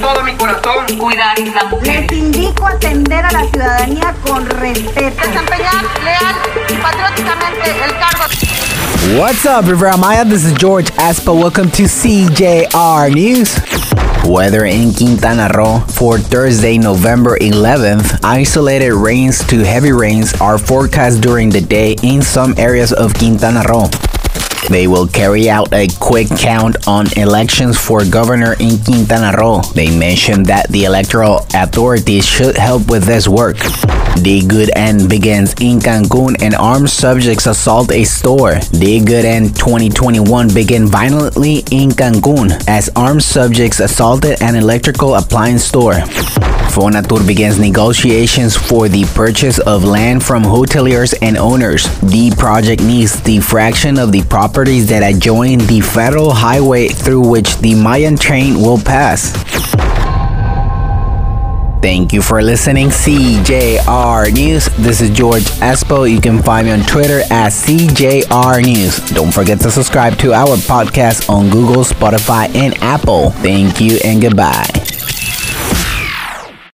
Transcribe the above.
todo mi corazón cuidar Isla Les indico atender a la ciudadanía con respeto. Desempeñar leal y patrióticamente el cargo. What's up, Riviera Maya? This is George Aspa. Welcome to CJR News. Weather in Quintana Roo for Thursday, November 11th. Isolated rains to heavy rains are forecast during the day in some areas of Quintana Roo. They will carry out a quick count on elections for governor in Quintana Roo. They mentioned that the electoral authorities should help with this work. The Good End begins in Cancun and armed subjects assault a store. The Good End 2021 began violently in Cancun as armed subjects assaulted an electrical appliance store. Fonatur begins negotiations for the purchase of land from hoteliers and owners. The project needs the fraction of the properties that adjoin the federal highway through which the Mayan train will pass. Thank you for listening, CJR News. This is George Espo. You can find me on Twitter at CJR News. Don't forget to subscribe to our podcast on Google, Spotify, and Apple. Thank you and goodbye.